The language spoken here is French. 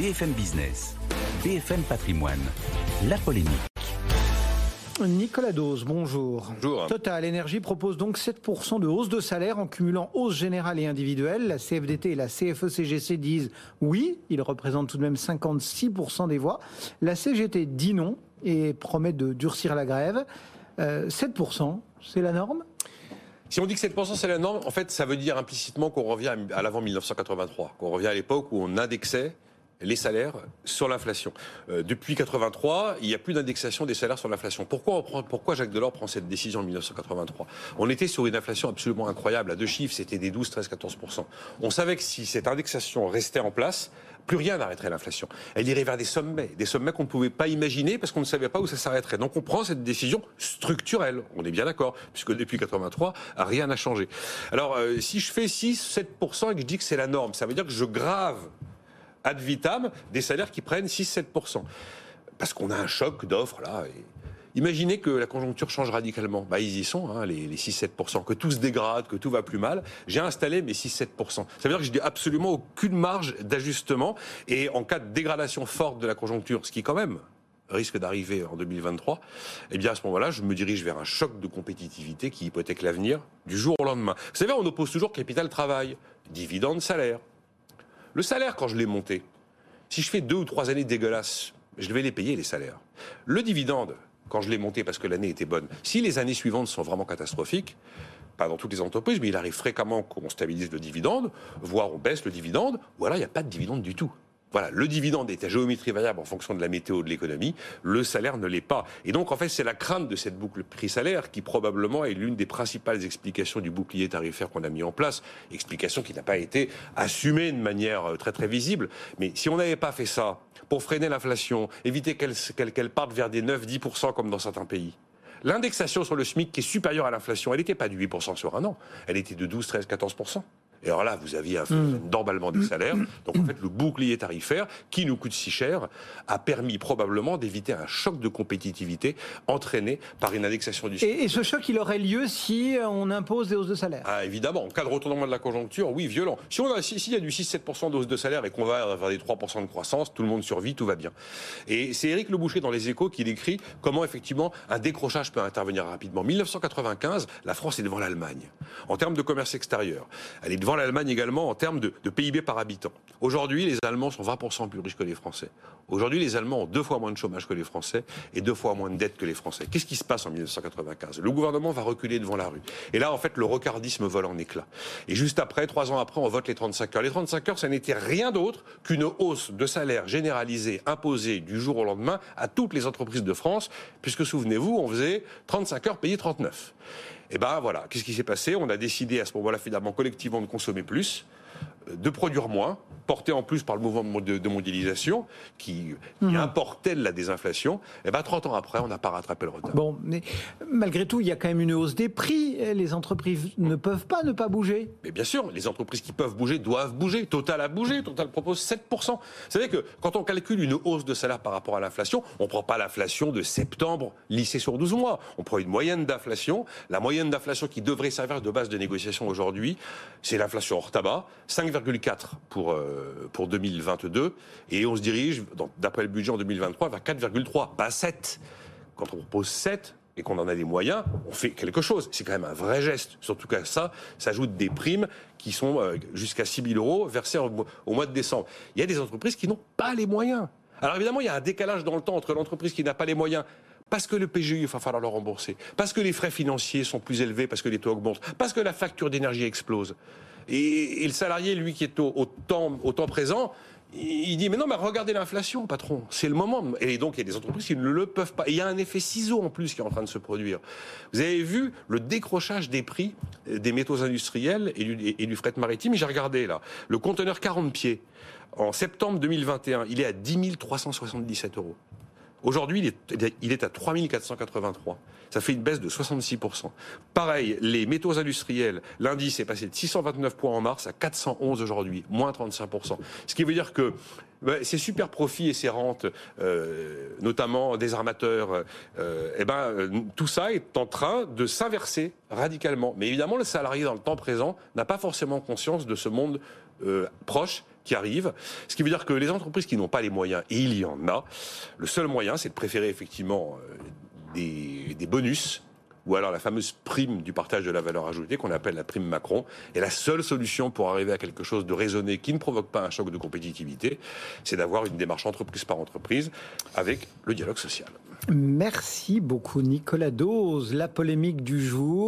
BFM Business, BFM Patrimoine, la polémique. Nicolas Dose, bonjour. Bonjour. Total Énergie propose donc 7% de hausse de salaire en cumulant hausse générale et individuelle. La CFDT et la CFE-CGC disent oui, ils représentent tout de même 56% des voix. La CGT dit non et promet de durcir la grève. 7%, euh, c'est la norme? Si on dit que 7% c'est la norme, en fait, ça veut dire implicitement qu'on revient à l'avant 1983, qu'on revient à l'époque où on indexait les salaires sur l'inflation. Euh, depuis 83, il n'y a plus d'indexation des salaires sur l'inflation. Pourquoi, Jacques Delors prend cette décision en 1983 On était sur une inflation absolument incroyable. À deux chiffres, c'était des 12, 13, 14%. On savait que si cette indexation restait en place, plus rien n'arrêterait l'inflation. Elle irait vers des sommets, des sommets qu'on ne pouvait pas imaginer parce qu'on ne savait pas où ça s'arrêterait. Donc on prend cette décision structurelle, on est bien d'accord, puisque depuis 83, rien n'a changé. Alors euh, si je fais 6, 7% et que je dis que c'est la norme, ça veut dire que je grave ad vitam des salaires qui prennent 6-7%. Parce qu'on a un choc d'offres là. Imaginez que la conjoncture change radicalement. Bah, ils y sont, hein, les, 6-7%, que tout se dégrade, que tout va plus mal. J'ai installé mes 6-7%. Ça veut dire que je n'ai absolument aucune marge d'ajustement. Et en cas de dégradation forte de la conjoncture, ce qui quand même risque d'arriver en 2023, eh bien à ce moment-là, je me dirige vers un choc de compétitivité qui hypothèque l'avenir du jour au lendemain. Vous savez, on oppose toujours capital-travail, dividende, salaire. Le salaire, quand je l'ai monté, si je fais deux ou trois années dégueulasses, je vais les payer, les salaires. Le dividende, quand je l'ai monté parce que l'année était bonne, si les années suivantes sont vraiment catastrophiques, pas dans toutes les entreprises, mais il arrive fréquemment qu'on stabilise le dividende, voire on baisse le dividende, ou alors il n'y a pas de dividende du tout. Voilà, le dividende est à géométrie variable en fonction de la météo de l'économie, le salaire ne l'est pas. Et donc, en fait, c'est la crainte de cette boucle prix-salaire qui probablement est l'une des principales explications du bouclier tarifaire qu'on a mis en place, explication qui n'a pas été assumée de manière euh, très très visible. Mais si on n'avait pas fait ça pour freiner l'inflation, éviter qu'elle parte vers des 9-10% comme dans certains pays, L'indexation sur le SMIC qui est supérieure à l'inflation, elle n'était pas de 8% sur un an, elle était de 12, 13, 14%. Et alors là, vous aviez un phénomène mm. d'emballement des salaires. Donc en fait, le bouclier tarifaire, qui nous coûte si cher, a permis probablement d'éviter un choc de compétitivité entraîné par une indexation du salaire. Et, ce choc, il aurait lieu si on impose des hausses de salaire ah, Évidemment, en cas de retournement de la conjoncture, oui, violent. Si on a, s'il y a du 6-7% de hausse de salaire et qu'on va vers des 3% de croissance, tout le monde survit, tout va bien. Et c'est Éric Le Boucher dans Les Échos qui décrit comment effectivement un décrochage peut intervenir rapidement. 1995, la France est devant l'Allemagne en termes de commerce extérieur. Elle est devant l'Allemagne également en termes de, PIB par habitant. Aujourd'hui, les Allemands sont 20% plus riches que les Français. Aujourd'hui, les Allemands ont deux fois moins de chômage que les Français et deux fois moins de dettes que les Français. Qu'est-ce qui se passe en 1995 Le gouvernement va reculer devant la rue. Et là, en fait, le recardisme vole en éclats. Et juste après, trois ans après, on vote les 35 heures. Les 35 heures, ça n'était rien d'autre qu'une hausse de salaire généralisée, imposée du jour au lendemain à toutes les entreprises de France, puisque souvenez-vous, on faisait 35 heures payées 39. Et ben voilà, qu'est-ce qui s'est passé? On a décidé à ce moment-là finalement collectivement de consommer plus, de produire moins, porté en plus par le mouvement de, mondialisation qui, mhm. importait de la désinflation, et ben 30 ans après, on n'a pas rattrapé le retard. Bon, mais malgré tout, il y a quand même une hausse des prix. Les entreprises ne peuvent pas ne pas bouger. Mais bien sûr, les entreprises qui peuvent bouger doivent bouger. Total a bougé. Total propose 7%. Vous savez que quand on calcule une hausse de salaire par rapport à l'inflation, on ne prend pas l'inflation de septembre lissée sur 12 mois. On prend une moyenne d'inflation. La moyenne d'inflation qui devrait servir de base de négociation aujourd'hui, c'est l'inflation hors tabac, 5,4 pour... Euh, pour 2022 et on se dirige, d'après le budget en 2023, vers 4,3, pas 7. Quand on propose 7, et qu'on en a les moyens, on fait quelque chose. C'est quand même un vrai geste. Surtout qu'à ça s'ajoutent des primes qui sont euh, jusqu'à 6 000 euros versées au mois de décembre. Il y a des entreprises qui n'ont pas les moyens. Alors évidemment, il y a un décalage dans le temps entre l'entreprise qui n'a pas les moyens parce que le PGU, il va falloir le rembourser, parce que les frais financiers sont plus élevés, parce que les taux augmentent, parce que la facture d'énergie explose. Et, le salarié, lui, qui est au, temps, présent, il dit mais non mais regardez l'inflation patron. C'est le moment. Et donc il y a des entreprises qui ne le peuvent pas. Il y a un effet ciseau en plus qui est en train de se produire. Vous avez vu le décrochage des prix des métaux industriels et du, et du fret maritime. J'ai regardé là. Le conteneur 40 pieds en septembre 2021 il est à 10 377 euros Aujourd'hui, il est, à 3483. Ça fait une baisse de 66%. Pareil, les métaux industriels, l'indice est passé de 629 points en mars à 411 aujourd'hui, moins 35%. Ce qui veut dire que bah, ces super profits et ces rentes, euh, notamment des armateurs, euh, eh ben, euh, tout ça est en train de s'inverser radicalement. Mais évidemment, le salarié dans le temps présent n'a pas forcément conscience de ce monde proche qui arrive. Ce qui veut dire que les entreprises qui n'ont pas les moyens, et il y en a, le seul moyen, c'est de préférer effectivement euh, des, des bonus ou alors la fameuse prime du partage de la valeur ajoutée qu'on appelle la prime Macron. Et la seule solution pour arriver à quelque chose de raisonné qui ne provoque pas un choc de compétitivité, c'est d'avoir une démarche entreprise par entreprise avec le dialogue social. Merci beaucoup Nicolas Dose. La polémique du jour.